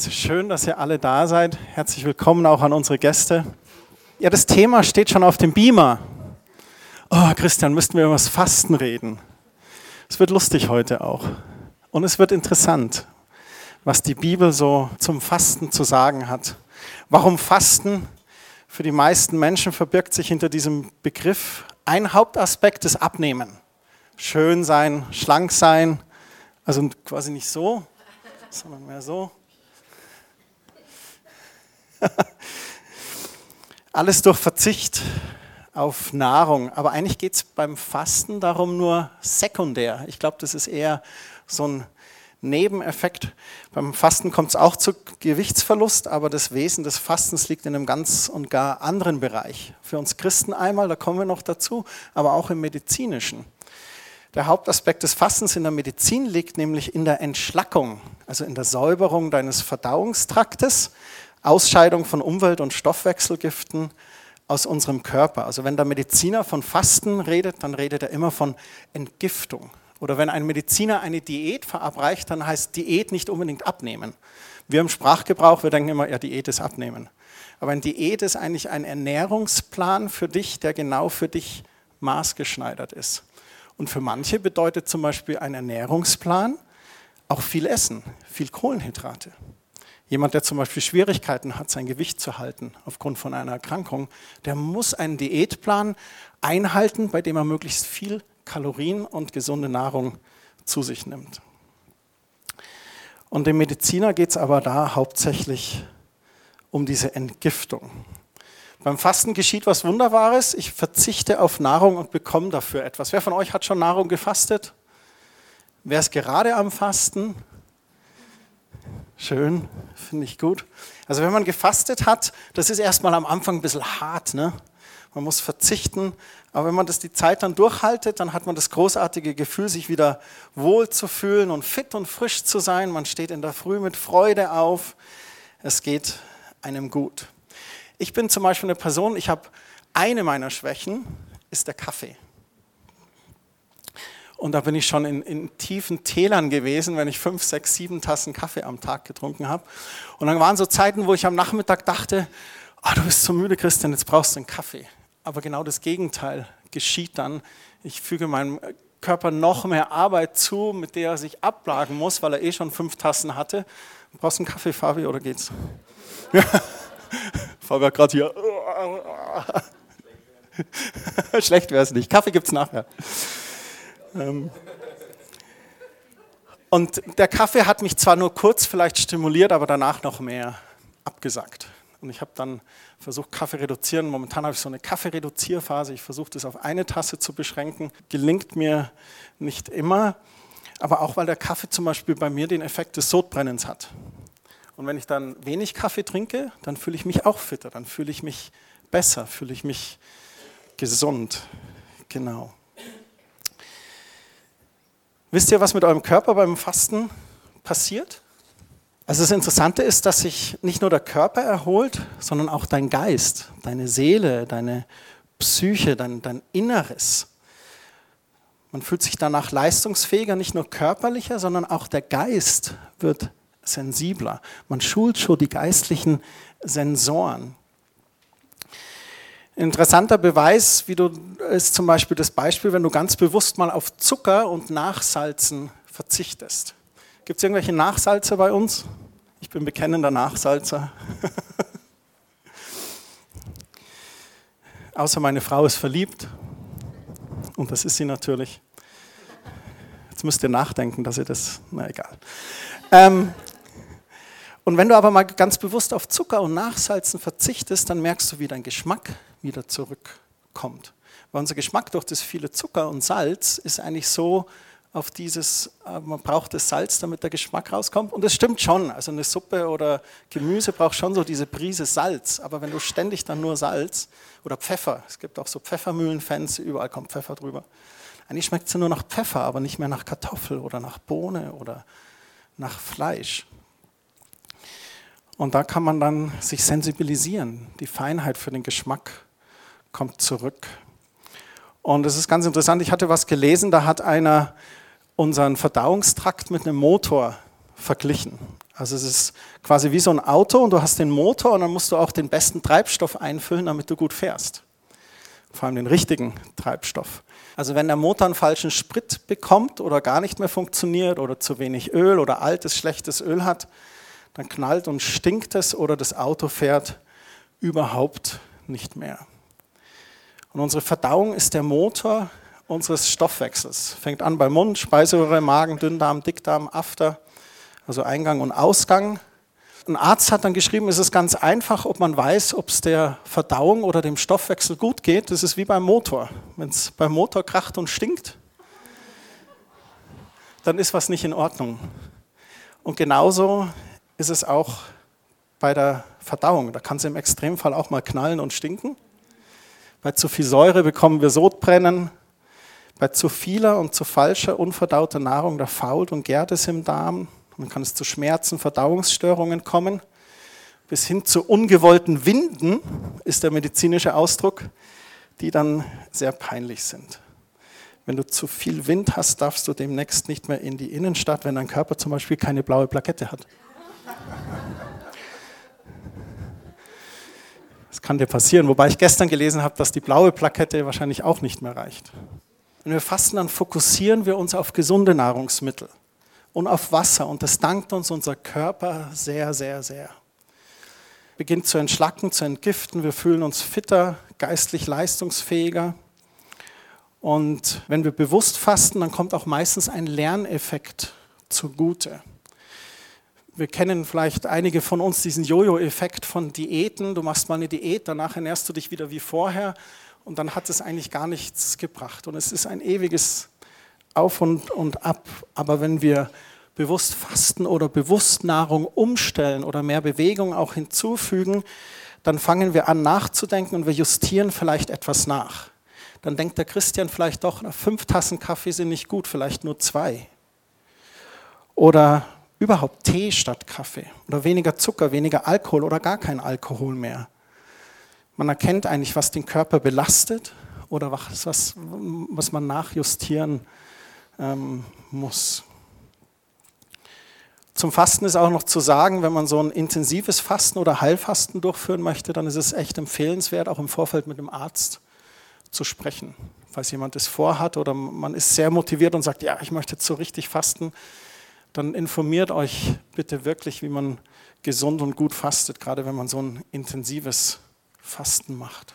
Es ist schön, dass ihr alle da seid. Herzlich willkommen auch an unsere Gäste. Ja, das Thema steht schon auf dem Beamer. Oh, Christian, müssten wir über das Fasten reden. Es wird lustig heute auch. Und es wird interessant, was die Bibel so zum Fasten zu sagen hat. Warum Fasten? Für die meisten Menschen verbirgt sich hinter diesem Begriff ein Hauptaspekt des Abnehmen. Schön sein, schlank sein, also quasi nicht so, sondern mehr so. Alles durch Verzicht auf Nahrung. Aber eigentlich geht es beim Fasten darum nur sekundär. Ich glaube, das ist eher so ein Nebeneffekt. Beim Fasten kommt es auch zu Gewichtsverlust, aber das Wesen des Fastens liegt in einem ganz und gar anderen Bereich. Für uns Christen einmal, da kommen wir noch dazu, aber auch im medizinischen. Der Hauptaspekt des Fastens in der Medizin liegt nämlich in der Entschlackung, also in der Säuberung deines Verdauungstraktes. Ausscheidung von Umwelt- und Stoffwechselgiften aus unserem Körper. Also wenn der Mediziner von Fasten redet, dann redet er immer von Entgiftung. Oder wenn ein Mediziner eine Diät verabreicht, dann heißt Diät nicht unbedingt abnehmen. Wir im Sprachgebrauch, wir denken immer, ja, Diät ist abnehmen. Aber ein Diät ist eigentlich ein Ernährungsplan für dich, der genau für dich maßgeschneidert ist. Und für manche bedeutet zum Beispiel ein Ernährungsplan auch viel Essen, viel Kohlenhydrate. Jemand, der zum Beispiel Schwierigkeiten hat, sein Gewicht zu halten aufgrund von einer Erkrankung, der muss einen Diätplan einhalten, bei dem er möglichst viel Kalorien und gesunde Nahrung zu sich nimmt. Und dem Mediziner geht es aber da hauptsächlich um diese Entgiftung. Beim Fasten geschieht was Wunderbares. Ich verzichte auf Nahrung und bekomme dafür etwas. Wer von euch hat schon Nahrung gefastet? Wer ist gerade am Fasten? Schön, finde ich gut. Also wenn man gefastet hat, das ist erstmal am Anfang ein bisschen hart. Ne? Man muss verzichten, aber wenn man das die Zeit dann durchhaltet, dann hat man das großartige Gefühl, sich wieder wohl zu fühlen und fit und frisch zu sein. Man steht in der Früh mit Freude auf. Es geht einem gut. Ich bin zum Beispiel eine Person, ich habe eine meiner Schwächen, ist der Kaffee. Und da bin ich schon in, in, tiefen Tälern gewesen, wenn ich fünf, sechs, sieben Tassen Kaffee am Tag getrunken habe. Und dann waren so Zeiten, wo ich am Nachmittag dachte, oh, du bist so müde, Christian, jetzt brauchst du einen Kaffee. Aber genau das Gegenteil geschieht dann. Ich füge meinem Körper noch mehr Arbeit zu, mit der er sich ablagen muss, weil er eh schon fünf Tassen hatte. Brauchst du einen Kaffee, Fabi, oder geht's? Fabi hat gerade hier. Schlecht wäre es nicht. Kaffee gibt's nachher. Ähm, und der Kaffee hat mich zwar nur kurz vielleicht stimuliert, aber danach noch mehr abgesackt. Und ich habe dann versucht, Kaffee reduzieren. Momentan habe ich so eine Kaffeereduzierphase. Ich versuche das auf eine Tasse zu beschränken. Gelingt mir nicht immer, aber auch weil der Kaffee zum Beispiel bei mir den Effekt des Sodbrennens hat. Und wenn ich dann wenig Kaffee trinke, dann fühle ich mich auch fitter, dann fühle ich mich besser, fühle ich mich gesund. Genau. Wisst ihr, was mit eurem Körper beim Fasten passiert? Also das Interessante ist, dass sich nicht nur der Körper erholt, sondern auch dein Geist, deine Seele, deine Psyche, dein, dein Inneres. Man fühlt sich danach leistungsfähiger, nicht nur körperlicher, sondern auch der Geist wird sensibler. Man schult schon die geistlichen Sensoren. Interessanter Beweis, wie du ist zum Beispiel das Beispiel, wenn du ganz bewusst mal auf Zucker und Nachsalzen verzichtest. Gibt es irgendwelche Nachsalzer bei uns? Ich bin bekennender Nachsalzer. Außer meine Frau ist verliebt. Und das ist sie natürlich. Jetzt müsst ihr nachdenken, dass ihr das, na egal. Ähm, und wenn du aber mal ganz bewusst auf Zucker und Nachsalzen verzichtest, dann merkst du, wie dein Geschmack wieder zurückkommt. Weil unser Geschmack durch das viele Zucker und Salz ist eigentlich so auf dieses, äh, man braucht das Salz, damit der Geschmack rauskommt. Und das stimmt schon. Also eine Suppe oder Gemüse braucht schon so diese Prise Salz. Aber wenn du ständig dann nur Salz oder Pfeffer, es gibt auch so Pfeffermühlenfans, überall kommt Pfeffer drüber. Eigentlich schmeckt es nur nach Pfeffer, aber nicht mehr nach Kartoffel oder nach Bohne oder nach Fleisch. Und da kann man dann sich sensibilisieren. Die Feinheit für den Geschmack kommt zurück. Und es ist ganz interessant, ich hatte was gelesen, da hat einer unseren Verdauungstrakt mit einem Motor verglichen. Also es ist quasi wie so ein Auto und du hast den Motor und dann musst du auch den besten Treibstoff einfüllen, damit du gut fährst. Vor allem den richtigen Treibstoff. Also wenn der Motor einen falschen Sprit bekommt oder gar nicht mehr funktioniert oder zu wenig Öl oder altes, schlechtes Öl hat, dann knallt und stinkt es oder das Auto fährt überhaupt nicht mehr. Und unsere Verdauung ist der Motor unseres Stoffwechsels. Fängt an beim Mund, Speiseröhre, Magen, Dünndarm, Dickdarm, After, also Eingang und Ausgang. Ein Arzt hat dann geschrieben, es ist ganz einfach, ob man weiß, ob es der Verdauung oder dem Stoffwechsel gut geht. Das ist wie beim Motor. Wenn es beim Motor kracht und stinkt, dann ist was nicht in Ordnung. Und genauso ist es auch bei der Verdauung. Da kann es im Extremfall auch mal knallen und stinken. Bei zu viel Säure bekommen wir Sodbrennen. Bei zu vieler und zu falscher unverdauter Nahrung, da fault und gärt es im Darm. Dann kann es zu Schmerzen, Verdauungsstörungen kommen. Bis hin zu ungewollten Winden ist der medizinische Ausdruck, die dann sehr peinlich sind. Wenn du zu viel Wind hast, darfst du demnächst nicht mehr in die Innenstadt, wenn dein Körper zum Beispiel keine blaue Plakette hat. Kann dir passieren, wobei ich gestern gelesen habe, dass die blaue Plakette wahrscheinlich auch nicht mehr reicht. Wenn wir fasten, dann fokussieren wir uns auf gesunde Nahrungsmittel und auf Wasser und das dankt uns unser Körper sehr, sehr, sehr. Beginnt zu entschlacken, zu entgiften, wir fühlen uns fitter, geistlich leistungsfähiger. Und wenn wir bewusst fasten, dann kommt auch meistens ein Lerneffekt zugute. Wir kennen vielleicht einige von uns diesen Jojo-Effekt von Diäten. Du machst mal eine Diät, danach ernährst du dich wieder wie vorher und dann hat es eigentlich gar nichts gebracht. Und es ist ein ewiges Auf und, und Ab. Aber wenn wir bewusst fasten oder bewusst Nahrung umstellen oder mehr Bewegung auch hinzufügen, dann fangen wir an nachzudenken und wir justieren vielleicht etwas nach. Dann denkt der Christian vielleicht doch, fünf Tassen Kaffee sind nicht gut, vielleicht nur zwei. Oder überhaupt Tee statt Kaffee. Oder weniger Zucker, weniger Alkohol oder gar kein Alkohol mehr. Man erkennt eigentlich, was den Körper belastet oder was, was, was man nachjustieren ähm, muss. Zum Fasten ist auch noch zu sagen, wenn man so ein intensives Fasten oder Heilfasten durchführen möchte, dann ist es echt empfehlenswert, auch im Vorfeld mit dem Arzt zu sprechen. Falls jemand es vorhat oder man ist sehr motiviert und sagt, ja, ich möchte jetzt so richtig fasten, dann informiert euch bitte wirklich, wie man gesund und gut fastet, gerade wenn man so ein intensives Fasten macht.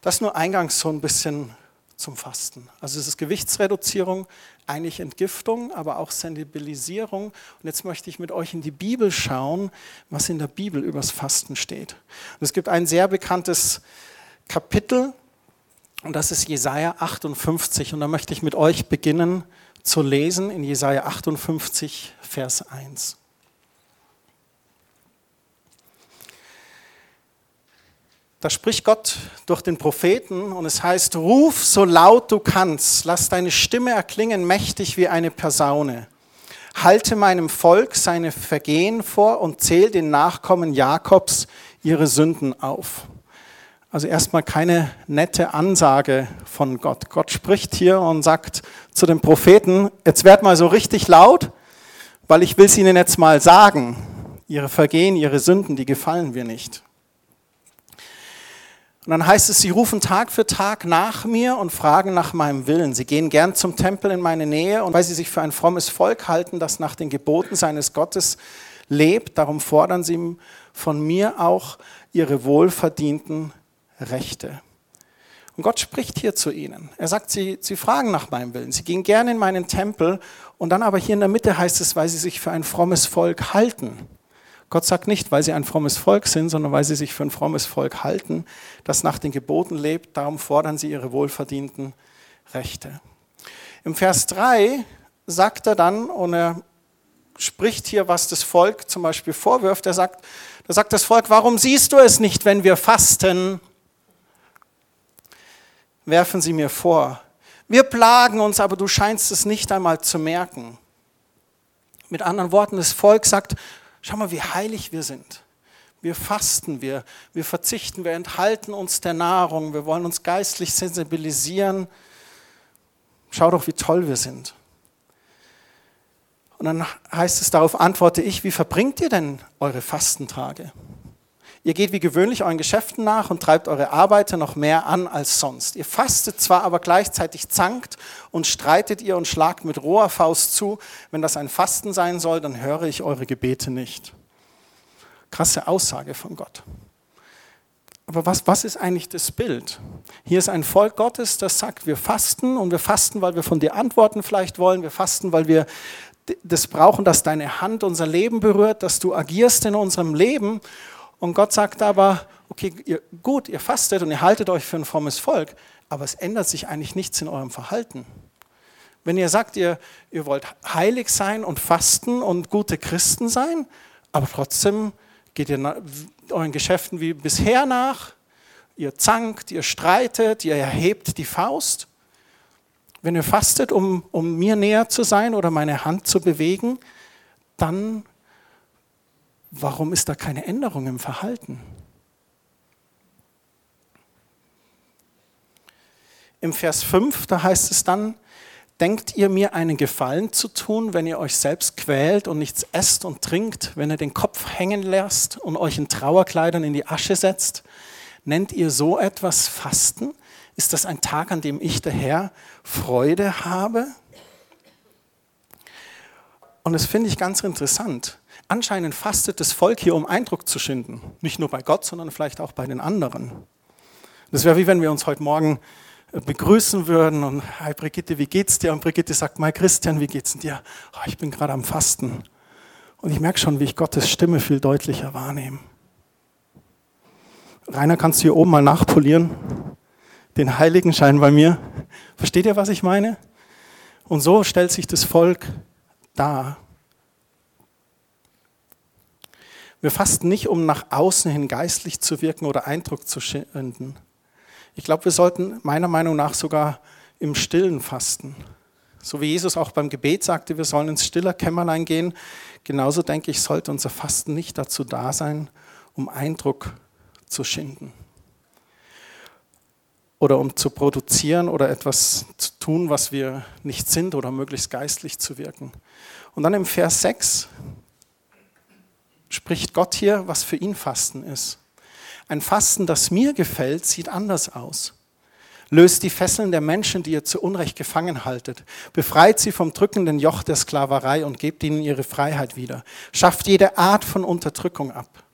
Das nur eingangs so ein bisschen zum Fasten. Also es ist Gewichtsreduzierung, eigentlich Entgiftung, aber auch Sensibilisierung. Und jetzt möchte ich mit euch in die Bibel schauen, was in der Bibel übers Fasten steht. Und es gibt ein sehr bekanntes Kapitel und das ist Jesaja 58. Und da möchte ich mit euch beginnen zu lesen in Jesaja 58, Vers 1. Da spricht Gott durch den Propheten und es heißt, ruf so laut du kannst, lass deine Stimme erklingen mächtig wie eine Persaune. Halte meinem Volk seine Vergehen vor und zähl den Nachkommen Jakobs ihre Sünden auf. Also erstmal keine nette Ansage von Gott. Gott spricht hier und sagt zu den Propheten, jetzt werd mal so richtig laut, weil ich will es ihnen jetzt mal sagen. Ihre Vergehen, ihre Sünden, die gefallen wir nicht. Und dann heißt es, sie rufen Tag für Tag nach mir und fragen nach meinem Willen. Sie gehen gern zum Tempel in meine Nähe und weil sie sich für ein frommes Volk halten, das nach den Geboten seines Gottes lebt, darum fordern sie von mir auch ihre wohlverdienten Rechte. Und Gott spricht hier zu ihnen. Er sagt, sie, sie fragen nach meinem Willen. Sie gehen gerne in meinen Tempel und dann aber hier in der Mitte heißt es, weil sie sich für ein frommes Volk halten. Gott sagt nicht, weil sie ein frommes Volk sind, sondern weil sie sich für ein frommes Volk halten, das nach den Geboten lebt. Darum fordern sie ihre wohlverdienten Rechte. Im Vers 3 sagt er dann, und er spricht hier, was das Volk zum Beispiel vorwirft. Er sagt, da sagt das Volk, warum siehst du es nicht, wenn wir fasten? Werfen sie mir vor. Wir plagen uns, aber du scheinst es nicht einmal zu merken. Mit anderen Worten, das Volk sagt, Schau mal, wie heilig wir sind. Wir fasten, wir, wir verzichten, wir enthalten uns der Nahrung, wir wollen uns geistlich sensibilisieren. Schau doch, wie toll wir sind. Und dann heißt es, darauf antworte ich, wie verbringt ihr denn eure Fastentage? Ihr geht wie gewöhnlich euren Geschäften nach und treibt eure Arbeiter noch mehr an als sonst. Ihr fastet zwar, aber gleichzeitig zankt und streitet ihr und schlagt mit roher Faust zu. Wenn das ein Fasten sein soll, dann höre ich eure Gebete nicht. Krasse Aussage von Gott. Aber was, was ist eigentlich das Bild? Hier ist ein Volk Gottes, das sagt, wir fasten und wir fasten, weil wir von dir Antworten vielleicht wollen. Wir fasten, weil wir das brauchen, dass deine Hand unser Leben berührt, dass du agierst in unserem Leben. Und Gott sagt aber, okay, ihr, gut, ihr fastet und ihr haltet euch für ein frommes Volk, aber es ändert sich eigentlich nichts in eurem Verhalten. Wenn ihr sagt, ihr, ihr wollt heilig sein und fasten und gute Christen sein, aber trotzdem geht ihr euren Geschäften wie bisher nach, ihr zankt, ihr streitet, ihr erhebt die Faust. Wenn ihr fastet, um, um mir näher zu sein oder meine Hand zu bewegen, dann Warum ist da keine Änderung im Verhalten? Im Vers 5, da heißt es dann, denkt ihr mir einen Gefallen zu tun, wenn ihr euch selbst quält und nichts esst und trinkt, wenn ihr den Kopf hängen lässt und euch in Trauerkleidern in die Asche setzt? Nennt ihr so etwas Fasten? Ist das ein Tag, an dem ich der Herr Freude habe? Und das finde ich ganz interessant. Anscheinend fastet das Volk hier, um Eindruck zu schinden. Nicht nur bei Gott, sondern vielleicht auch bei den anderen. Das wäre wie wenn wir uns heute Morgen äh, begrüßen würden und, hi Brigitte, wie geht's dir? Und Brigitte sagt, mein Christian, wie geht's dir? Oh, ich bin gerade am Fasten. Und ich merke schon, wie ich Gottes Stimme viel deutlicher wahrnehme. Rainer, kannst du hier oben mal nachpolieren? Den Heiligenschein bei mir. Versteht ihr, was ich meine? Und so stellt sich das Volk dar. Wir fasten nicht, um nach außen hin geistlich zu wirken oder Eindruck zu schinden. Ich glaube, wir sollten meiner Meinung nach sogar im Stillen fasten. So wie Jesus auch beim Gebet sagte, wir sollen ins stiller Kämmerlein gehen, genauso denke ich, sollte unser Fasten nicht dazu da sein, um Eindruck zu schinden. Oder um zu produzieren oder etwas zu tun, was wir nicht sind oder möglichst geistlich zu wirken. Und dann im Vers 6, spricht Gott hier, was für ihn Fasten ist. Ein Fasten, das mir gefällt, sieht anders aus. Löst die Fesseln der Menschen, die ihr zu Unrecht gefangen haltet. Befreit sie vom drückenden Joch der Sklaverei und gebt ihnen ihre Freiheit wieder. Schafft jede Art von Unterdrückung ab.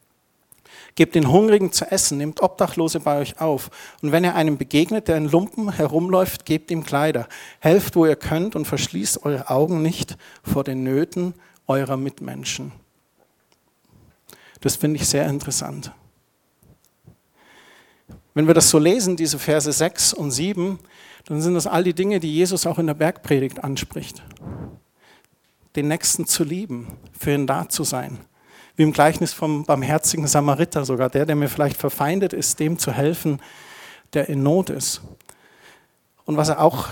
Gebt den Hungrigen zu essen, nehmt Obdachlose bei euch auf. Und wenn ihr einem begegnet, der in Lumpen herumläuft, gebt ihm Kleider. Helft, wo ihr könnt und verschließt eure Augen nicht vor den Nöten eurer Mitmenschen. Das finde ich sehr interessant. Wenn wir das so lesen, diese Verse 6 und 7, dann sind das all die Dinge, die Jesus auch in der Bergpredigt anspricht. Den Nächsten zu lieben, für ihn da zu sein. Wie im Gleichnis vom barmherzigen Samariter sogar, der, der mir vielleicht verfeindet ist, dem zu helfen, der in Not ist. Und was er auch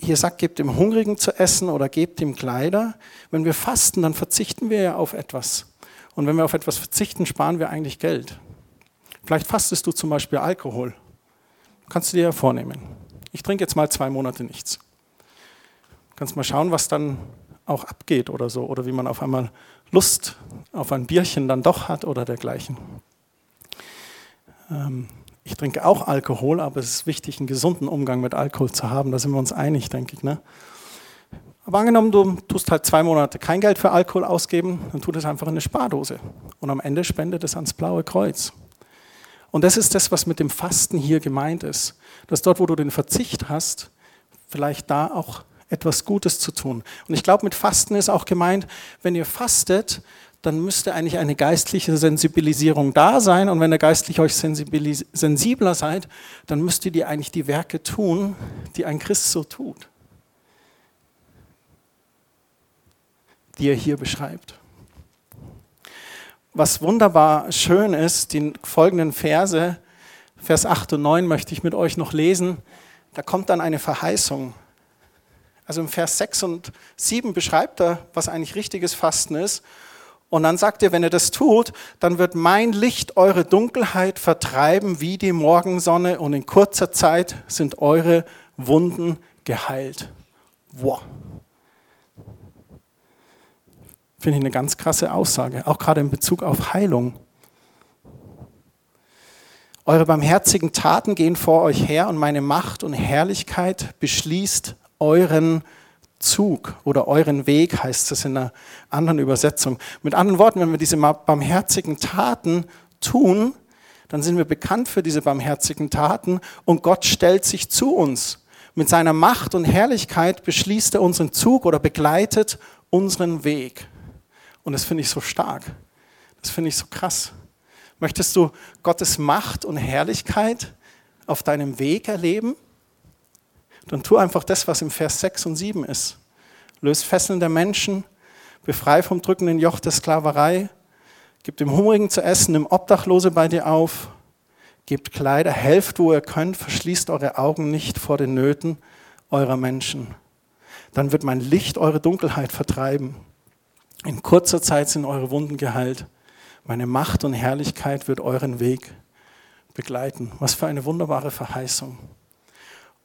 hier sagt, gebt dem Hungrigen zu essen oder gebt ihm Kleider. Wenn wir fasten, dann verzichten wir ja auf etwas. Und wenn wir auf etwas verzichten, sparen wir eigentlich Geld. Vielleicht fastest du zum Beispiel Alkohol. Kannst du dir ja vornehmen. Ich trinke jetzt mal zwei Monate nichts. Kannst mal schauen, was dann auch abgeht oder so. Oder wie man auf einmal Lust auf ein Bierchen dann doch hat oder dergleichen. Ähm, ich trinke auch Alkohol, aber es ist wichtig, einen gesunden Umgang mit Alkohol zu haben. Da sind wir uns einig, denke ich. Ne? Aber angenommen, du tust halt zwei Monate kein Geld für Alkohol ausgeben, dann tut es einfach in eine Spardose. Und am Ende spendet es ans Blaue Kreuz. Und das ist das, was mit dem Fasten hier gemeint ist. Dass dort, wo du den Verzicht hast, vielleicht da auch etwas Gutes zu tun. Und ich glaube, mit Fasten ist auch gemeint, wenn ihr fastet, dann müsste eigentlich eine geistliche Sensibilisierung da sein. Und wenn ihr geistlich euch sensibler seid, dann müsst ihr eigentlich die Werke tun, die ein Christ so tut. Die er hier beschreibt. Was wunderbar schön ist, die folgenden Verse, Vers 8 und 9 möchte ich mit euch noch lesen. Da kommt dann eine Verheißung. Also im Vers 6 und 7 beschreibt er, was eigentlich richtiges Fasten ist. Und dann sagt er, wenn ihr das tut, dann wird mein Licht eure Dunkelheit vertreiben wie die Morgensonne und in kurzer Zeit sind eure Wunden geheilt. Wow. Finde ich eine ganz krasse Aussage, auch gerade in Bezug auf Heilung. Eure barmherzigen Taten gehen vor euch her und meine Macht und Herrlichkeit beschließt euren Zug oder euren Weg, heißt es in einer anderen Übersetzung. Mit anderen Worten, wenn wir diese barmherzigen Taten tun, dann sind wir bekannt für diese barmherzigen Taten und Gott stellt sich zu uns. Mit seiner Macht und Herrlichkeit beschließt er unseren Zug oder begleitet unseren Weg. Und das finde ich so stark. Das finde ich so krass. Möchtest du Gottes Macht und Herrlichkeit auf deinem Weg erleben? Dann tu einfach das, was im Vers 6 und 7 ist. Löse Fesseln der Menschen, befreie vom drückenden Joch der Sklaverei, gib dem Hungrigen zu essen, nimm Obdachlose bei dir auf, gebt Kleider, helft, wo ihr könnt, verschließt eure Augen nicht vor den Nöten eurer Menschen. Dann wird mein Licht eure Dunkelheit vertreiben. In kurzer Zeit sind eure Wunden geheilt. Meine Macht und Herrlichkeit wird euren Weg begleiten. Was für eine wunderbare Verheißung.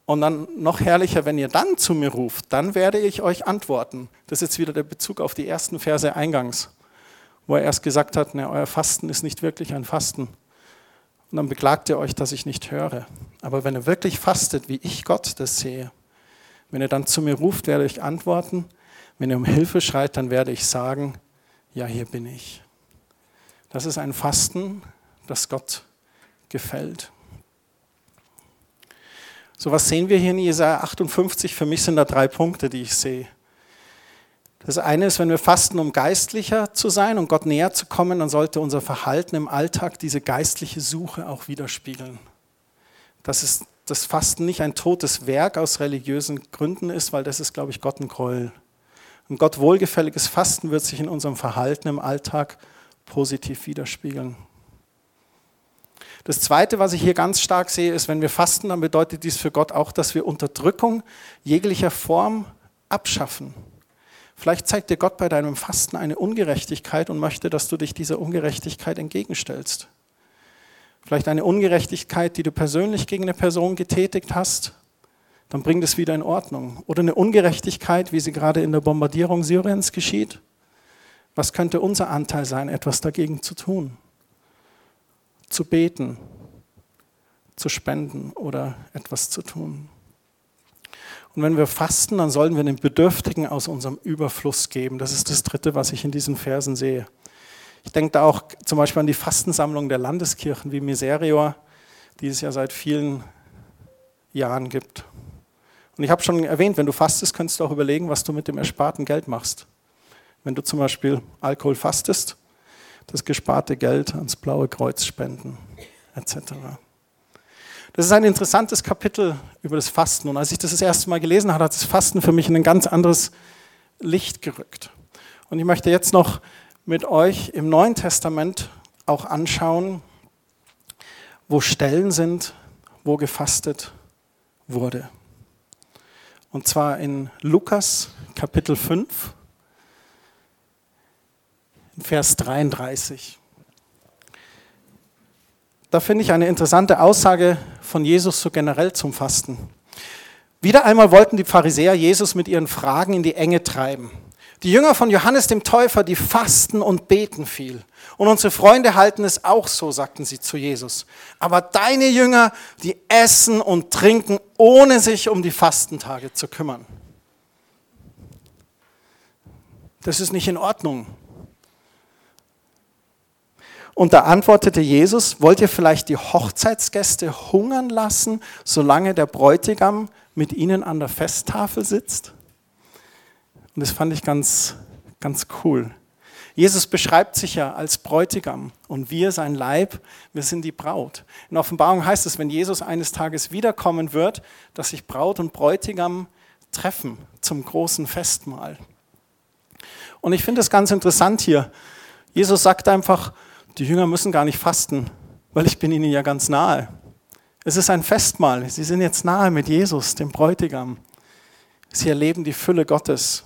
Und dann noch herrlicher, wenn ihr dann zu mir ruft, dann werde ich euch antworten. Das ist jetzt wieder der Bezug auf die ersten Verse eingangs, wo er erst gesagt hat, ne, euer Fasten ist nicht wirklich ein Fasten. Und dann beklagt ihr euch, dass ich nicht höre. Aber wenn ihr wirklich fastet, wie ich Gott das sehe, wenn ihr dann zu mir ruft, werde ich antworten. Wenn ihr um Hilfe schreit, dann werde ich sagen, ja, hier bin ich. Das ist ein Fasten, das Gott gefällt. So was sehen wir hier in Jesaja 58. Für mich sind da drei Punkte, die ich sehe. Das eine ist, wenn wir fasten, um geistlicher zu sein und Gott näher zu kommen, dann sollte unser Verhalten im Alltag diese geistliche Suche auch widerspiegeln. Dass es, das Fasten nicht ein totes Werk aus religiösen Gründen ist, weil das ist, glaube ich, Gott ein Gräuel. Und Gott wohlgefälliges Fasten wird sich in unserem Verhalten im Alltag positiv widerspiegeln. Das Zweite, was ich hier ganz stark sehe, ist, wenn wir fasten, dann bedeutet dies für Gott auch, dass wir Unterdrückung jeglicher Form abschaffen. Vielleicht zeigt dir Gott bei deinem Fasten eine Ungerechtigkeit und möchte, dass du dich dieser Ungerechtigkeit entgegenstellst. Vielleicht eine Ungerechtigkeit, die du persönlich gegen eine Person getätigt hast, dann bring das wieder in Ordnung. Oder eine Ungerechtigkeit, wie sie gerade in der Bombardierung Syriens geschieht. Was könnte unser Anteil sein, etwas dagegen zu tun? zu beten, zu spenden oder etwas zu tun. Und wenn wir fasten, dann sollen wir den Bedürftigen aus unserem Überfluss geben. Das ist das Dritte, was ich in diesen Versen sehe. Ich denke da auch zum Beispiel an die Fastensammlung der Landeskirchen wie Miserior, die es ja seit vielen Jahren gibt. Und ich habe schon erwähnt, wenn du fastest, könntest du auch überlegen, was du mit dem ersparten Geld machst. Wenn du zum Beispiel Alkohol fastest, das gesparte Geld ans Blaue Kreuz spenden, etc. Das ist ein interessantes Kapitel über das Fasten. Und als ich das das erste Mal gelesen habe, hat das Fasten für mich in ein ganz anderes Licht gerückt. Und ich möchte jetzt noch mit euch im Neuen Testament auch anschauen, wo Stellen sind, wo gefastet wurde. Und zwar in Lukas Kapitel 5, Vers 33. Da finde ich eine interessante Aussage von Jesus so generell zum Fasten. Wieder einmal wollten die Pharisäer Jesus mit ihren Fragen in die Enge treiben. Die Jünger von Johannes dem Täufer, die fasten und beten viel. Und unsere Freunde halten es auch so, sagten sie zu Jesus. Aber deine Jünger, die essen und trinken, ohne sich um die Fastentage zu kümmern. Das ist nicht in Ordnung. Und da antwortete Jesus, wollt ihr vielleicht die Hochzeitsgäste hungern lassen, solange der Bräutigam mit ihnen an der Festtafel sitzt? Und das fand ich ganz, ganz cool. Jesus beschreibt sich ja als Bräutigam und wir, sein Leib, wir sind die Braut. In Offenbarung heißt es, wenn Jesus eines Tages wiederkommen wird, dass sich Braut und Bräutigam treffen zum großen Festmahl. Und ich finde es ganz interessant hier. Jesus sagt einfach, die Jünger müssen gar nicht fasten, weil ich bin ihnen ja ganz nahe. Es ist ein Festmahl. Sie sind jetzt nahe mit Jesus, dem Bräutigam. Sie erleben die Fülle Gottes.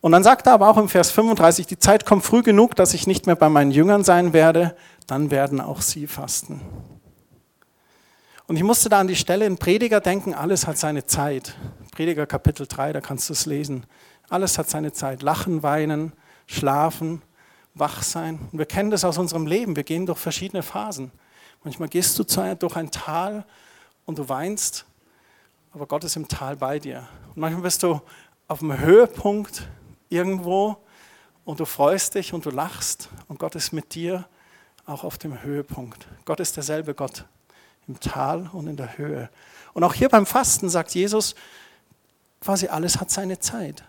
Und dann sagt er aber auch im Vers 35, die Zeit kommt früh genug, dass ich nicht mehr bei meinen Jüngern sein werde, dann werden auch sie fasten. Und ich musste da an die Stelle in Prediger denken, alles hat seine Zeit. Prediger Kapitel 3, da kannst du es lesen. Alles hat seine Zeit. Lachen, weinen, schlafen, wach sein. Und wir kennen das aus unserem Leben. Wir gehen durch verschiedene Phasen. Manchmal gehst du durch ein Tal und du weinst, aber Gott ist im Tal bei dir. Und manchmal bist du auf dem Höhepunkt irgendwo und du freust dich und du lachst und Gott ist mit dir auch auf dem Höhepunkt. Gott ist derselbe Gott im Tal und in der Höhe. Und auch hier beim Fasten sagt Jesus, quasi alles hat seine Zeit.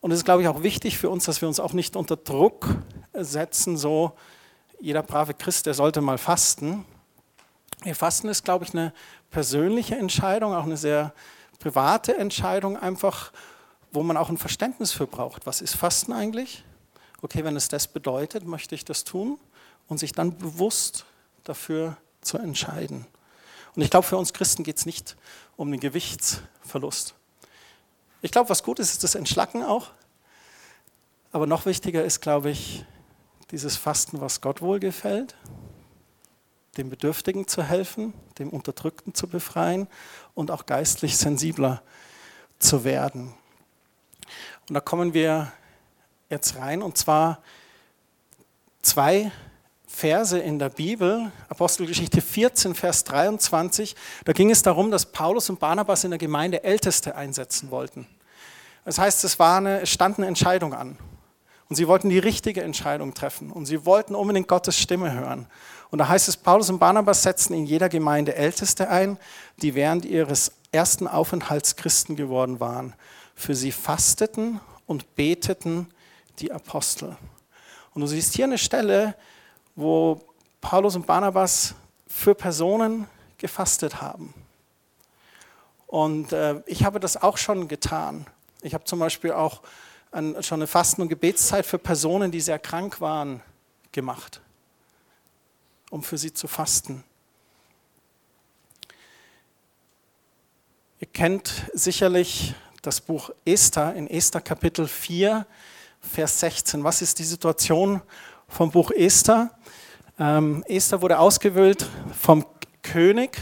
Und es ist, glaube ich, auch wichtig für uns, dass wir uns auch nicht unter Druck setzen, so jeder brave Christ, der sollte mal fasten. Wir fasten ist, glaube ich, eine persönliche Entscheidung, auch eine sehr private Entscheidung, einfach, wo man auch ein Verständnis für braucht. Was ist Fasten eigentlich? Okay, wenn es das bedeutet, möchte ich das tun und sich dann bewusst dafür zu entscheiden. Und ich glaube, für uns Christen geht es nicht um den Gewichtsverlust. Ich glaube, was gut ist, ist das Entschlacken auch. Aber noch wichtiger ist, glaube ich, dieses Fasten, was Gott wohlgefällt, dem Bedürftigen zu helfen, dem Unterdrückten zu befreien und auch geistlich sensibler zu werden. Und da kommen wir jetzt rein, und zwar zwei Verse in der Bibel, Apostelgeschichte 14, Vers 23, da ging es darum, dass Paulus und Barnabas in der Gemeinde Älteste einsetzen wollten. Das heißt, es, war eine, es stand eine Entscheidung an. Und sie wollten die richtige Entscheidung treffen. Und sie wollten unbedingt Gottes Stimme hören. Und da heißt es, Paulus und Barnabas setzten in jeder Gemeinde Älteste ein, die während ihres ersten Aufenthalts Christen geworden waren. Für sie fasteten und beteten die Apostel. Und du siehst hier eine Stelle, wo Paulus und Barnabas für Personen gefastet haben. Und äh, ich habe das auch schon getan. Ich habe zum Beispiel auch ein, schon eine Fasten- und Gebetszeit für Personen, die sehr krank waren, gemacht, um für sie zu fasten. Ihr kennt sicherlich das Buch Esther in Esther Kapitel 4, Vers 16. Was ist die Situation vom Buch Esther? Ähm, Esther wurde ausgewählt vom König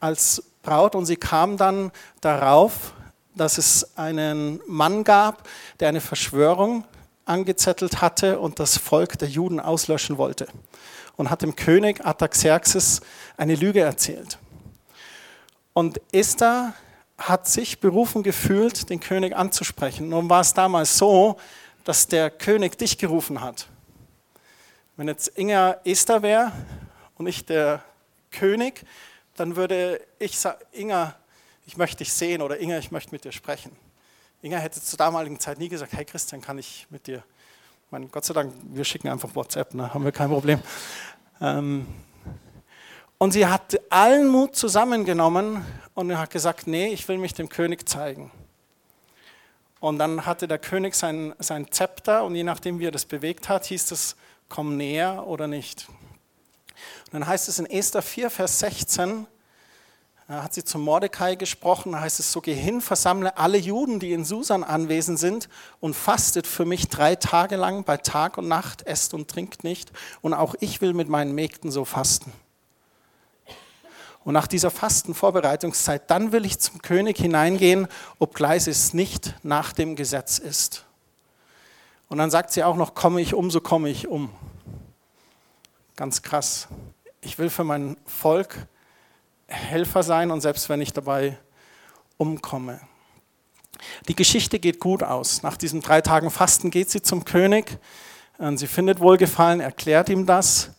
als Braut und sie kam dann darauf, dass es einen Mann gab, der eine Verschwörung angezettelt hatte und das Volk der Juden auslöschen wollte und hat dem König Artaxerxes eine Lüge erzählt. Und Esther hat sich berufen gefühlt, den König anzusprechen. Nun war es damals so, dass der König dich gerufen hat. Wenn jetzt Inga Esther wäre und ich der König, dann würde ich sagen, Inga, ich möchte dich sehen oder Inga, ich möchte mit dir sprechen. Inga hätte zur damaligen Zeit nie gesagt, hey Christian, kann ich mit dir? Ich meine, Gott sei Dank, wir schicken einfach WhatsApp, ne? haben wir kein Problem. Ähm, und sie hat allen Mut zusammengenommen und hat gesagt, nee, ich will mich dem König zeigen. Und dann hatte der König sein, sein Zepter und je nachdem, wie er das bewegt hat, hieß es, komm näher oder nicht. Und dann heißt es in Esther 4, Vers 16, da hat sie zu Mordecai gesprochen, da heißt es so, geh hin, versammle alle Juden, die in Susan anwesend sind und fastet für mich drei Tage lang bei Tag und Nacht, esst und trinkt nicht und auch ich will mit meinen Mägden so fasten. Und nach dieser Fastenvorbereitungszeit, dann will ich zum König hineingehen, obgleich es nicht nach dem Gesetz ist. Und dann sagt sie auch noch, komme ich um, so komme ich um. Ganz krass. Ich will für mein Volk Helfer sein und selbst wenn ich dabei umkomme. Die Geschichte geht gut aus. Nach diesen drei Tagen Fasten geht sie zum König. Sie findet Wohlgefallen, erklärt ihm das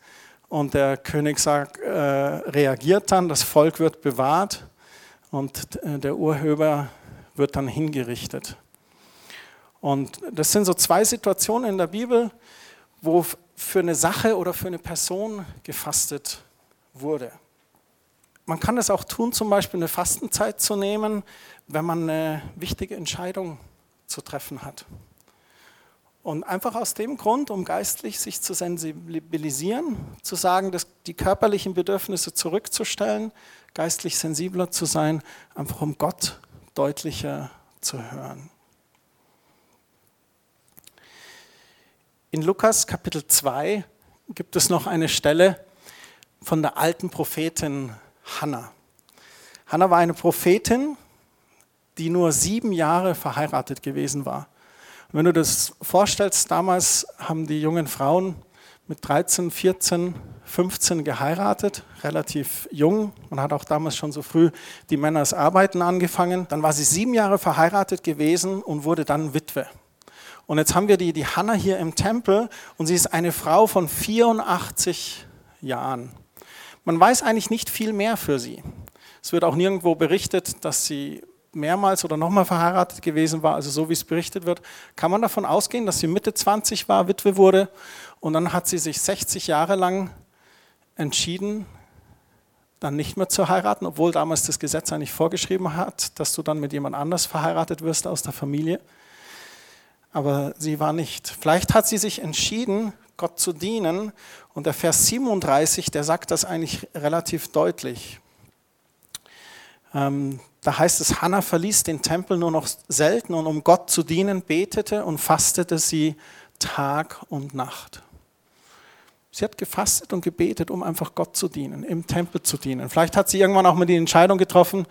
und der König sagt, äh, reagiert dann, das Volk wird bewahrt und äh, der Urheber wird dann hingerichtet. Und das sind so zwei Situationen in der Bibel, wo für eine Sache oder für eine Person gefastet wurde. Man kann es auch tun, zum Beispiel eine Fastenzeit zu nehmen, wenn man eine wichtige Entscheidung zu treffen hat. Und einfach aus dem Grund, um geistlich sich zu sensibilisieren, zu sagen, dass die körperlichen Bedürfnisse zurückzustellen, geistlich sensibler zu sein, einfach um Gott deutlicher zu hören. In Lukas Kapitel 2 gibt es noch eine Stelle von der alten Prophetin Hannah. Hannah war eine Prophetin, die nur sieben Jahre verheiratet gewesen war. Und wenn du das vorstellst, damals haben die jungen Frauen mit 13, 14, 15 geheiratet, relativ jung. Man hat auch damals schon so früh die Männer das Arbeiten angefangen. Dann war sie sieben Jahre verheiratet gewesen und wurde dann Witwe. Und jetzt haben wir die, die Hannah hier im Tempel und sie ist eine Frau von 84 Jahren. Man weiß eigentlich nicht viel mehr für sie. Es wird auch nirgendwo berichtet, dass sie mehrmals oder nochmal verheiratet gewesen war, also so wie es berichtet wird, kann man davon ausgehen, dass sie Mitte 20 war, Witwe wurde und dann hat sie sich 60 Jahre lang entschieden, dann nicht mehr zu heiraten, obwohl damals das Gesetz eigentlich vorgeschrieben hat, dass du dann mit jemand anders verheiratet wirst aus der Familie. Aber sie war nicht. Vielleicht hat sie sich entschieden, Gott zu dienen. Und der Vers 37, der sagt das eigentlich relativ deutlich. Ähm, da heißt es, Hannah verließ den Tempel nur noch selten und um Gott zu dienen, betete und fastete sie Tag und Nacht. Sie hat gefastet und gebetet, um einfach Gott zu dienen, im Tempel zu dienen. Vielleicht hat sie irgendwann auch mal die Entscheidung getroffen,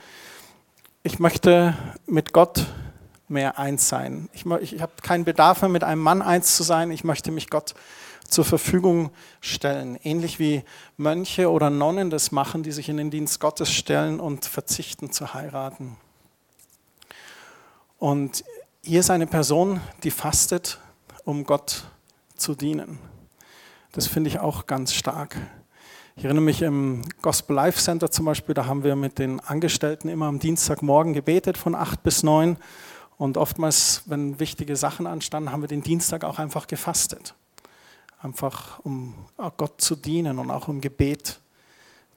ich möchte mit Gott mehr eins sein. Ich, ich habe keinen Bedarf mehr, mit einem Mann eins zu sein. Ich möchte mich Gott zur Verfügung stellen. Ähnlich wie Mönche oder Nonnen das machen, die sich in den Dienst Gottes stellen und verzichten zu heiraten. Und hier ist eine Person, die fastet, um Gott zu dienen. Das finde ich auch ganz stark. Ich erinnere mich im Gospel Life Center zum Beispiel, da haben wir mit den Angestellten immer am Dienstagmorgen gebetet von acht bis neun. Und oftmals, wenn wichtige Sachen anstanden, haben wir den Dienstag auch einfach gefastet einfach um Gott zu dienen und auch im Gebet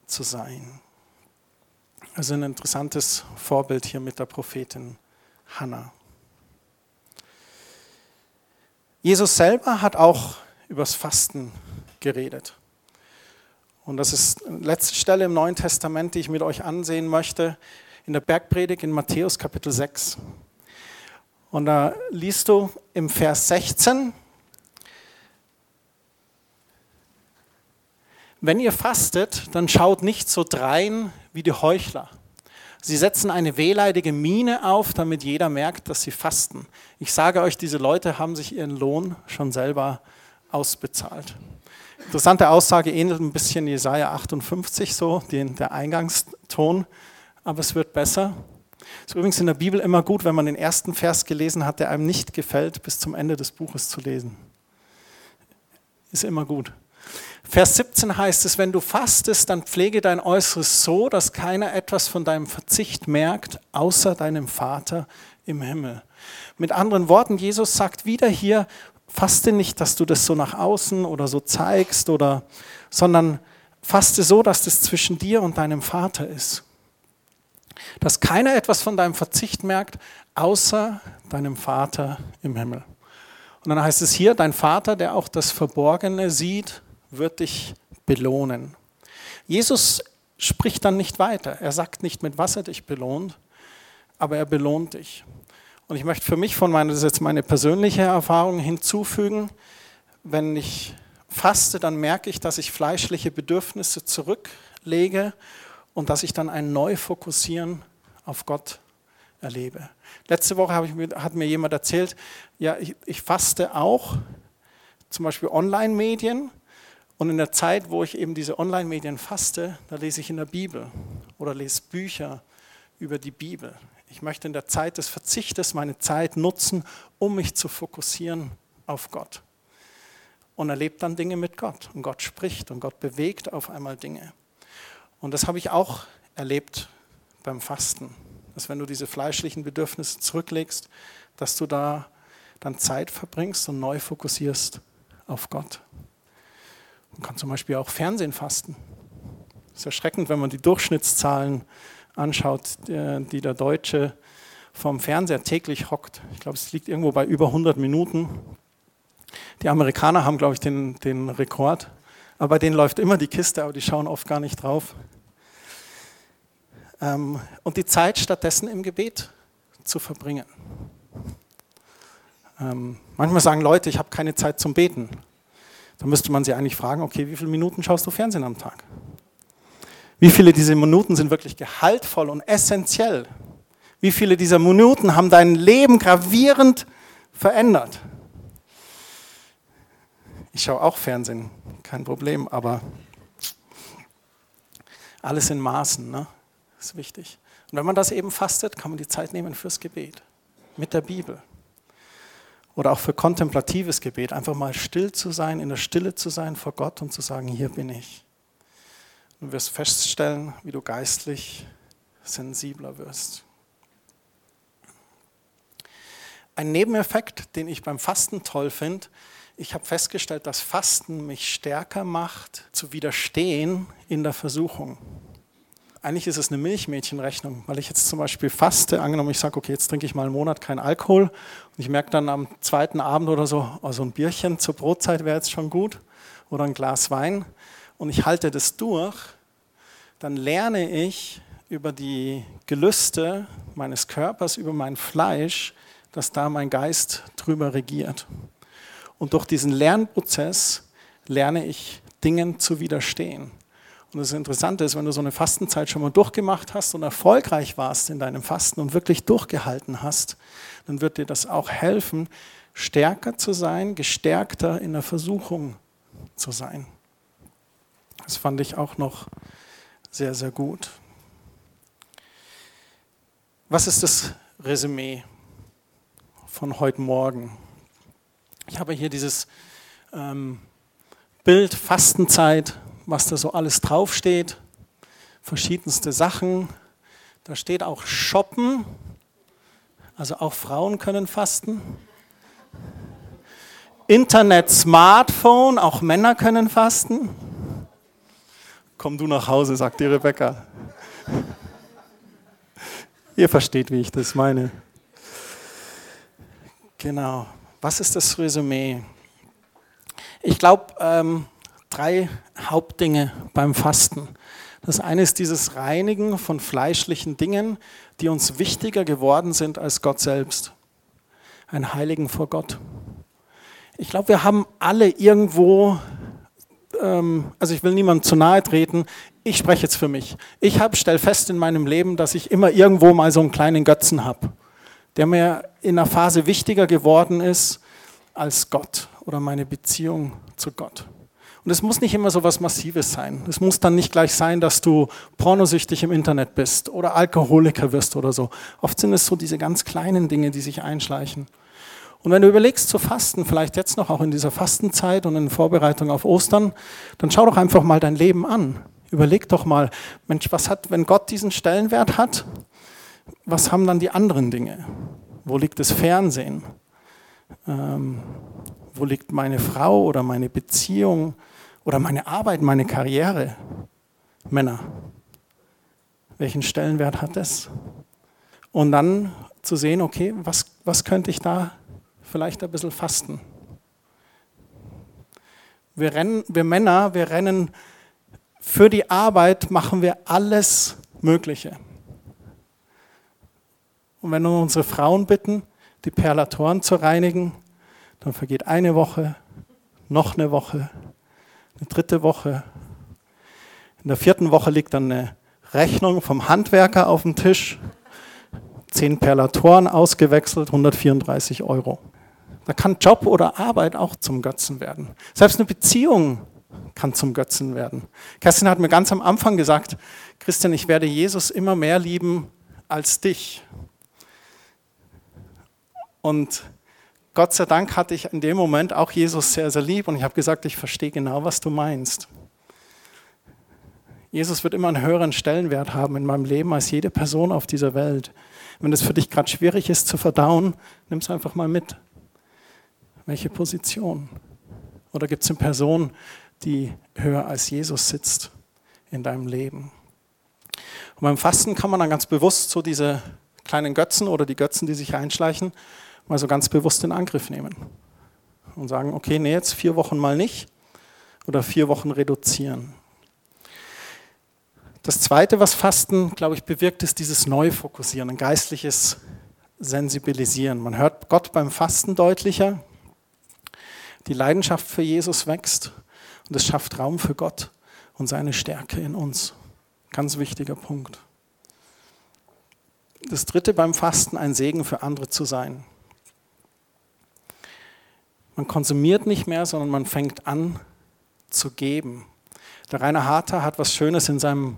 zu sein. Also ein interessantes Vorbild hier mit der Prophetin Hannah. Jesus selber hat auch übers Fasten geredet. Und das ist die letzte Stelle im Neuen Testament, die ich mit euch ansehen möchte, in der Bergpredigt in Matthäus Kapitel 6. Und da liest du im Vers 16, Wenn ihr fastet, dann schaut nicht so drein wie die Heuchler. Sie setzen eine wehleidige Miene auf, damit jeder merkt, dass sie fasten. Ich sage euch, diese Leute haben sich ihren Lohn schon selber ausbezahlt. Interessante Aussage ähnelt ein bisschen Jesaja 58, so den, der Eingangston, aber es wird besser. Es ist übrigens in der Bibel immer gut, wenn man den ersten Vers gelesen hat, der einem nicht gefällt, bis zum Ende des Buches zu lesen. Ist immer gut. Vers 17 heißt es, wenn du fastest, dann pflege dein Äußeres so, dass keiner etwas von deinem Verzicht merkt, außer deinem Vater im Himmel. Mit anderen Worten, Jesus sagt wieder hier, faste nicht, dass du das so nach außen oder so zeigst, oder, sondern faste so, dass das zwischen dir und deinem Vater ist. Dass keiner etwas von deinem Verzicht merkt, außer deinem Vater im Himmel. Und dann heißt es hier, dein Vater, der auch das Verborgene sieht, wird dich belohnen. Jesus spricht dann nicht weiter. Er sagt nicht, mit was er dich belohnt, aber er belohnt dich. Und ich möchte für mich von meiner, das ist jetzt meine persönliche Erfahrung hinzufügen, wenn ich faste, dann merke ich, dass ich fleischliche Bedürfnisse zurücklege und dass ich dann ein Neufokussieren auf Gott erlebe. Letzte Woche ich, hat mir jemand erzählt, ja, ich, ich faste auch, zum Beispiel Online-Medien, und in der Zeit, wo ich eben diese Online-Medien faste, da lese ich in der Bibel oder lese Bücher über die Bibel. Ich möchte in der Zeit des Verzichtes meine Zeit nutzen, um mich zu fokussieren auf Gott. Und erlebe dann Dinge mit Gott. Und Gott spricht und Gott bewegt auf einmal Dinge. Und das habe ich auch erlebt beim Fasten. Dass wenn du diese fleischlichen Bedürfnisse zurücklegst, dass du da dann Zeit verbringst und neu fokussierst auf Gott. Man kann zum Beispiel auch Fernsehen fasten. Es ist erschreckend, wenn man die Durchschnittszahlen anschaut, die der Deutsche vom Fernseher täglich hockt. Ich glaube, es liegt irgendwo bei über 100 Minuten. Die Amerikaner haben, glaube ich, den, den Rekord. Aber bei denen läuft immer die Kiste, aber die schauen oft gar nicht drauf. Ähm, und die Zeit stattdessen im Gebet zu verbringen. Ähm, manchmal sagen Leute, ich habe keine Zeit zum Beten. Dann müsste man sie eigentlich fragen, okay, wie viele Minuten schaust du Fernsehen am Tag? Wie viele dieser Minuten sind wirklich gehaltvoll und essentiell? Wie viele dieser Minuten haben dein Leben gravierend verändert. Ich schaue auch Fernsehen, kein Problem, aber alles in Maßen, ne? ist wichtig. Und wenn man das eben fastet, kann man die Zeit nehmen fürs Gebet mit der Bibel. Oder auch für kontemplatives Gebet, einfach mal still zu sein, in der Stille zu sein vor Gott und zu sagen, hier bin ich. Du wirst feststellen, wie du geistlich sensibler wirst. Ein Nebeneffekt, den ich beim Fasten toll finde, ich habe festgestellt, dass Fasten mich stärker macht, zu widerstehen in der Versuchung eigentlich ist es eine Milchmädchenrechnung, weil ich jetzt zum Beispiel faste, angenommen ich sage, okay, jetzt trinke ich mal einen Monat keinen Alkohol. Und ich merke dann am zweiten Abend oder so, also ein Bierchen zur Brotzeit wäre jetzt schon gut. Oder ein Glas Wein. Und ich halte das durch, dann lerne ich über die Gelüste meines Körpers, über mein Fleisch, dass da mein Geist drüber regiert. Und durch diesen Lernprozess lerne ich Dingen zu widerstehen. Und das Interessante ist, wenn du so eine Fastenzeit schon mal durchgemacht hast und erfolgreich warst in deinem Fasten und wirklich durchgehalten hast, dann wird dir das auch helfen, stärker zu sein, gestärkter in der Versuchung zu sein. Das fand ich auch noch sehr, sehr gut. Was ist das Resümee von heute Morgen? Ich habe hier dieses ähm, Bild Fastenzeit was da so alles draufsteht. Verschiedenste Sachen. Da steht auch Shoppen. Also auch Frauen können fasten. Internet, Smartphone, auch Männer können fasten. Komm du nach Hause, sagt die Rebecca. Ihr versteht, wie ich das meine. Genau. Was ist das Resümee? Ich glaube, ähm, drei Hauptdinge beim Fasten. Das eine ist dieses Reinigen von fleischlichen Dingen, die uns wichtiger geworden sind als Gott selbst. Ein Heiligen vor Gott. Ich glaube, wir haben alle irgendwo, ähm, also ich will niemandem zu nahe treten, ich spreche jetzt für mich. Ich habe stell fest in meinem Leben, dass ich immer irgendwo mal so einen kleinen Götzen habe, der mir in einer Phase wichtiger geworden ist als Gott oder meine Beziehung zu Gott. Und es muss nicht immer so was Massives sein. Es muss dann nicht gleich sein, dass du pornosüchtig im Internet bist oder Alkoholiker wirst oder so. Oft sind es so diese ganz kleinen Dinge, die sich einschleichen. Und wenn du überlegst zu fasten, vielleicht jetzt noch auch in dieser Fastenzeit und in Vorbereitung auf Ostern, dann schau doch einfach mal dein Leben an. Überleg doch mal, Mensch, was hat, wenn Gott diesen Stellenwert hat, was haben dann die anderen Dinge? Wo liegt das Fernsehen? Ähm, wo liegt meine Frau oder meine Beziehung? Oder meine Arbeit, meine Karriere. Männer. Welchen Stellenwert hat das? Und dann zu sehen, okay, was, was könnte ich da vielleicht ein bisschen fasten? Wir, rennen, wir Männer, wir rennen für die Arbeit, machen wir alles Mögliche. Und wenn wir unsere Frauen bitten, die Perlatoren zu reinigen, dann vergeht eine Woche, noch eine Woche, eine dritte Woche. In der vierten Woche liegt dann eine Rechnung vom Handwerker auf dem Tisch. Zehn Perlatoren ausgewechselt, 134 Euro. Da kann Job oder Arbeit auch zum Götzen werden. Selbst eine Beziehung kann zum Götzen werden. Kerstin hat mir ganz am Anfang gesagt, Christian, ich werde Jesus immer mehr lieben als dich. Und Gott sei Dank hatte ich in dem Moment auch Jesus sehr, sehr lieb und ich habe gesagt, ich verstehe genau, was du meinst. Jesus wird immer einen höheren Stellenwert haben in meinem Leben als jede Person auf dieser Welt. Wenn es für dich gerade schwierig ist zu verdauen, nimm es einfach mal mit. Welche Position? Oder gibt es eine Person, die höher als Jesus sitzt in deinem Leben? Und beim Fasten kann man dann ganz bewusst so diese kleinen Götzen oder die Götzen, die sich einschleichen, mal so ganz bewusst in Angriff nehmen und sagen, okay, nee, jetzt vier Wochen mal nicht oder vier Wochen reduzieren. Das Zweite, was Fasten, glaube ich, bewirkt, ist dieses Neufokussieren, ein geistliches Sensibilisieren. Man hört Gott beim Fasten deutlicher, die Leidenschaft für Jesus wächst und es schafft Raum für Gott und seine Stärke in uns. Ganz wichtiger Punkt. Das Dritte beim Fasten, ein Segen für andere zu sein. Man konsumiert nicht mehr, sondern man fängt an zu geben. Der Rainer Harter hat was Schönes in seinem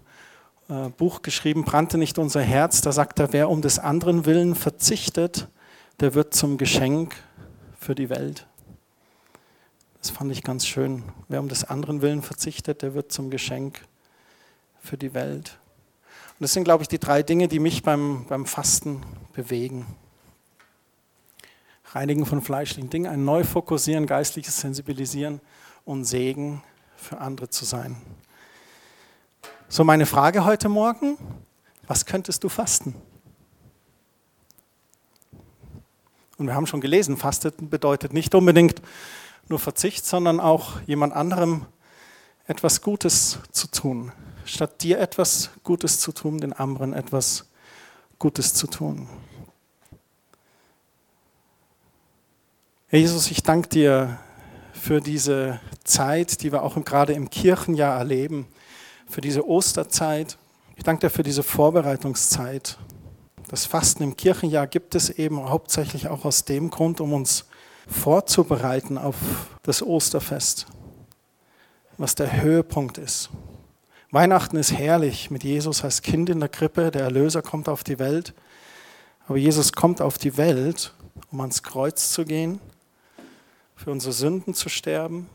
äh, Buch geschrieben, brannte nicht unser Herz. Da sagt er, wer um des anderen Willen verzichtet, der wird zum Geschenk für die Welt. Das fand ich ganz schön. Wer um des anderen Willen verzichtet, der wird zum Geschenk für die Welt. Und das sind, glaube ich, die drei Dinge, die mich beim, beim Fasten bewegen. Reinigen von fleischlichen Dingen, ein Neufokussieren, geistliches Sensibilisieren und Segen für andere zu sein. So, meine Frage heute Morgen, was könntest du fasten? Und wir haben schon gelesen, Fasten bedeutet nicht unbedingt nur Verzicht, sondern auch jemand anderem etwas Gutes zu tun. Statt dir etwas Gutes zu tun, den anderen etwas Gutes zu tun. Jesus, ich danke dir für diese Zeit, die wir auch gerade im Kirchenjahr erleben, für diese Osterzeit. Ich danke dir für diese Vorbereitungszeit. Das Fasten im Kirchenjahr gibt es eben hauptsächlich auch aus dem Grund, um uns vorzubereiten auf das Osterfest, was der Höhepunkt ist. Weihnachten ist herrlich mit Jesus als Kind in der Krippe, der Erlöser kommt auf die Welt. Aber Jesus kommt auf die Welt, um ans Kreuz zu gehen, für unsere Sünden zu sterben,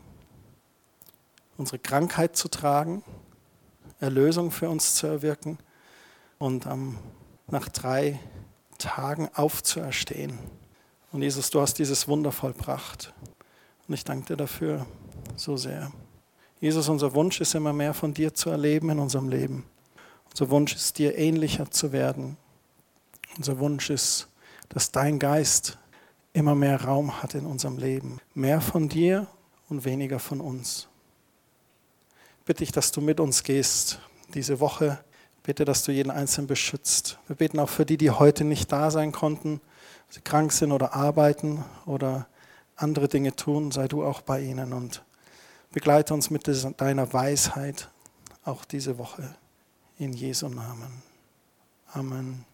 unsere Krankheit zu tragen, Erlösung für uns zu erwirken und um, nach drei Tagen aufzuerstehen. Und Jesus, du hast dieses Wunder vollbracht. Und ich danke dir dafür so sehr. Jesus, unser Wunsch ist immer mehr von dir zu erleben in unserem Leben. Unser Wunsch ist, dir ähnlicher zu werden. Unser Wunsch ist, dass dein Geist immer mehr Raum hat in unserem Leben. Mehr von dir und weniger von uns. Bitte ich, dass du mit uns gehst diese Woche. Bitte, dass du jeden Einzelnen beschützt. Wir beten auch für die, die heute nicht da sein konnten sie krank sind oder arbeiten oder andere Dinge tun, sei du auch bei ihnen und begleite uns mit deiner Weisheit auch diese Woche. In Jesu Namen. Amen.